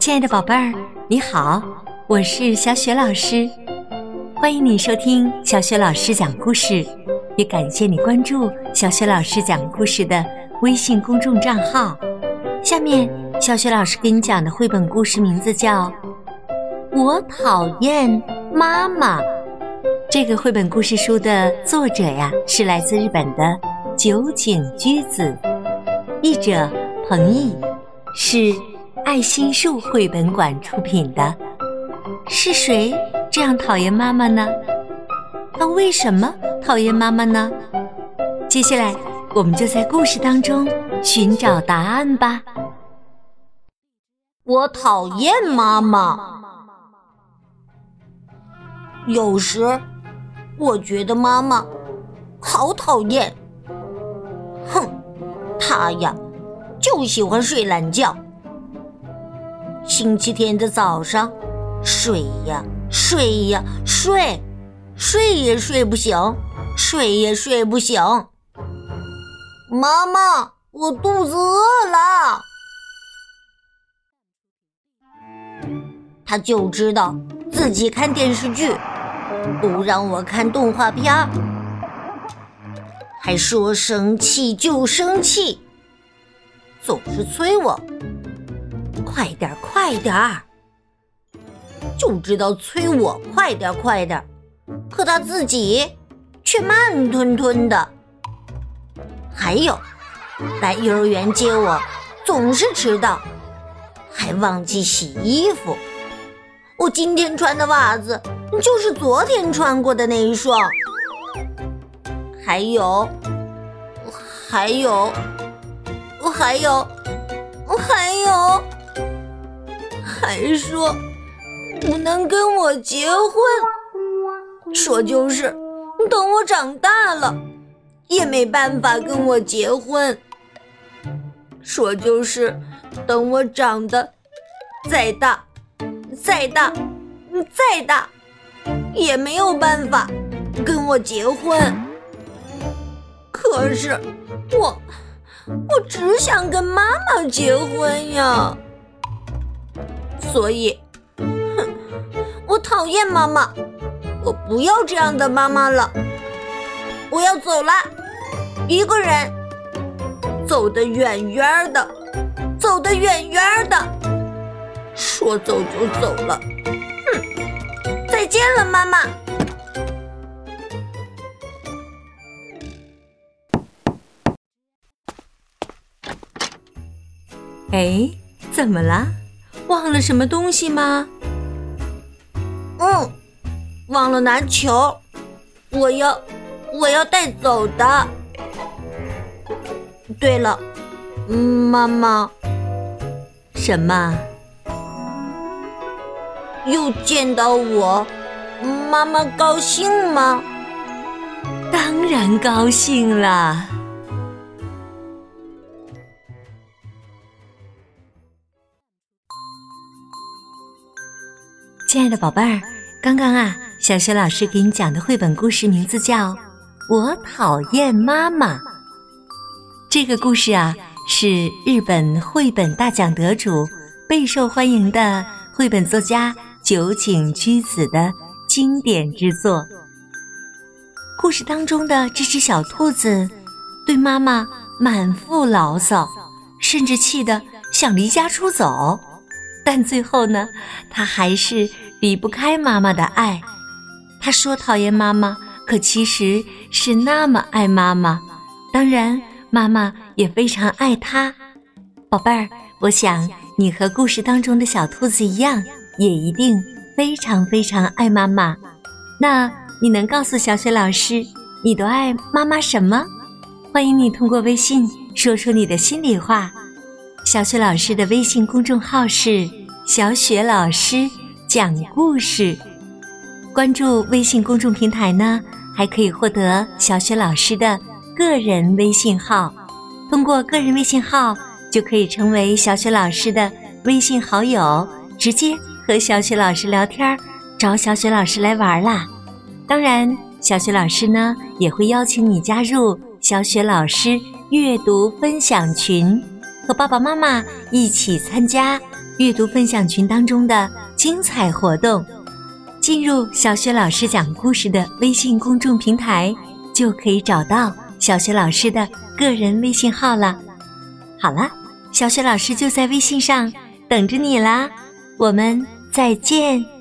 亲爱的宝贝儿，你好，我是小雪老师，欢迎你收听小雪老师讲故事，也感谢你关注小雪老师讲故事的微信公众账号。下面，小雪老师给你讲的绘本故事名字叫《我讨厌妈妈》。这个绘本故事书的作者呀，是来自日本的酒井居子，译者彭毅，是爱心树绘本馆出品的。是谁这样讨厌妈妈呢？他为什么讨厌妈妈呢？接下来，我们就在故事当中寻找答案吧。我讨厌妈妈，有时。我觉得妈妈好讨厌，哼，她呀就喜欢睡懒觉。星期天的早上，睡呀睡呀睡，睡也睡不醒，睡也睡不醒。妈妈，我肚子饿了。他就知道自己看电视剧。不让我看动画片，还说生气就生气，总是催我快点快点儿，就知道催我快点快点儿，可他自己却慢吞吞的。还有，来幼儿园接我总是迟到，还忘记洗衣服。我今天穿的袜子。就是昨天穿过的那一双，还有，还有，还有，还有，还说不能跟我结婚，说就是等我长大了也没办法跟我结婚，说就是等我长得再大，再大，再大。也没有办法跟我结婚，可是我我只想跟妈妈结婚呀，所以，哼，我讨厌妈妈，我不要这样的妈妈了，我要走了，一个人走得远远的，走得远远的，说走就走了。哼再见了，妈妈。哎，怎么了？忘了什么东西吗？嗯，忘了拿球，我要，我要带走的。对了，妈妈，什么？又见到我，妈妈高兴吗？当然高兴了。亲爱的宝贝儿，刚刚啊，小雪老师给你讲的绘本故事名字叫《我讨厌妈妈》。这个故事啊，是日本绘本大奖得主、备受欢迎的绘本作家。酒井居子的经典之作。故事当中的这只小兔子，对妈妈满腹牢骚，甚至气得想离家出走。但最后呢，他还是离不开妈妈的爱。他说讨厌妈妈，可其实是那么爱妈妈。当然，妈妈也非常爱他。宝贝儿，我想你和故事当中的小兔子一样。也一定非常非常爱妈妈。那你能告诉小雪老师，你都爱妈妈什么？欢迎你通过微信说出你的心里话。小雪老师的微信公众号是“小雪老师讲故事”。关注微信公众平台呢，还可以获得小雪老师的个人微信号。通过个人微信号，就可以成为小雪老师的微信好友，直接。和小雪老师聊天，找小雪老师来玩啦。当然，小雪老师呢也会邀请你加入小雪老师阅读分享群，和爸爸妈妈一起参加阅读分享群当中的精彩活动。进入小雪老师讲故事的微信公众平台，就可以找到小雪老师的个人微信号了。好了，小雪老师就在微信上等着你啦，我们再见。